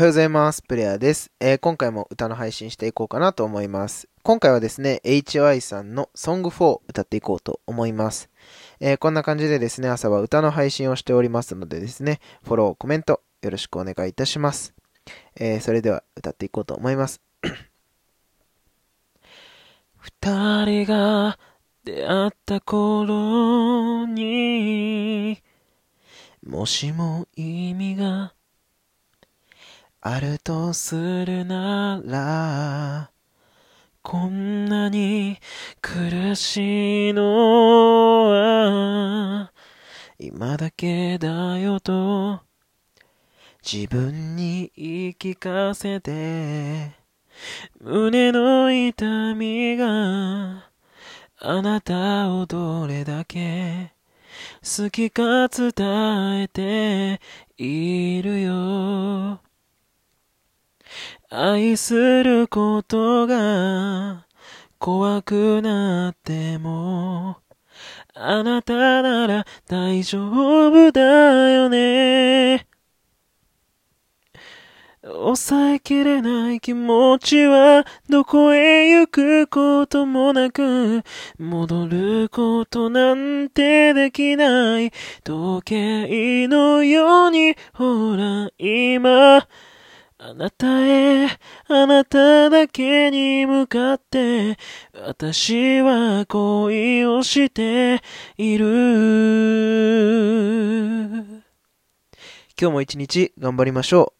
はようございます。プレイヤーです、えー今回も歌の配信していこうかなと思います。今回はですね、HY さんの Song4 歌っていこうと思います。えーこんな感じでですね、朝は歌の配信をしておりますのでですね、フォロー、コメントよろしくお願いいたします。えーそれでは歌っていこうと思います。二人が出会った頃にもしも意味があるとするならこんなに苦しいのは今だけだよと自分に言い聞かせて胸の痛みがあなたをどれだけ好きか伝えているよ。愛することが怖くなってもあなたなら大丈夫だよね。抑えきれない気持ちはどこへ行くこともなく戻ることなんてできない。時計のようにほら今あなたへあなただけに向かって私は恋をしている。今日も一日頑張りましょう。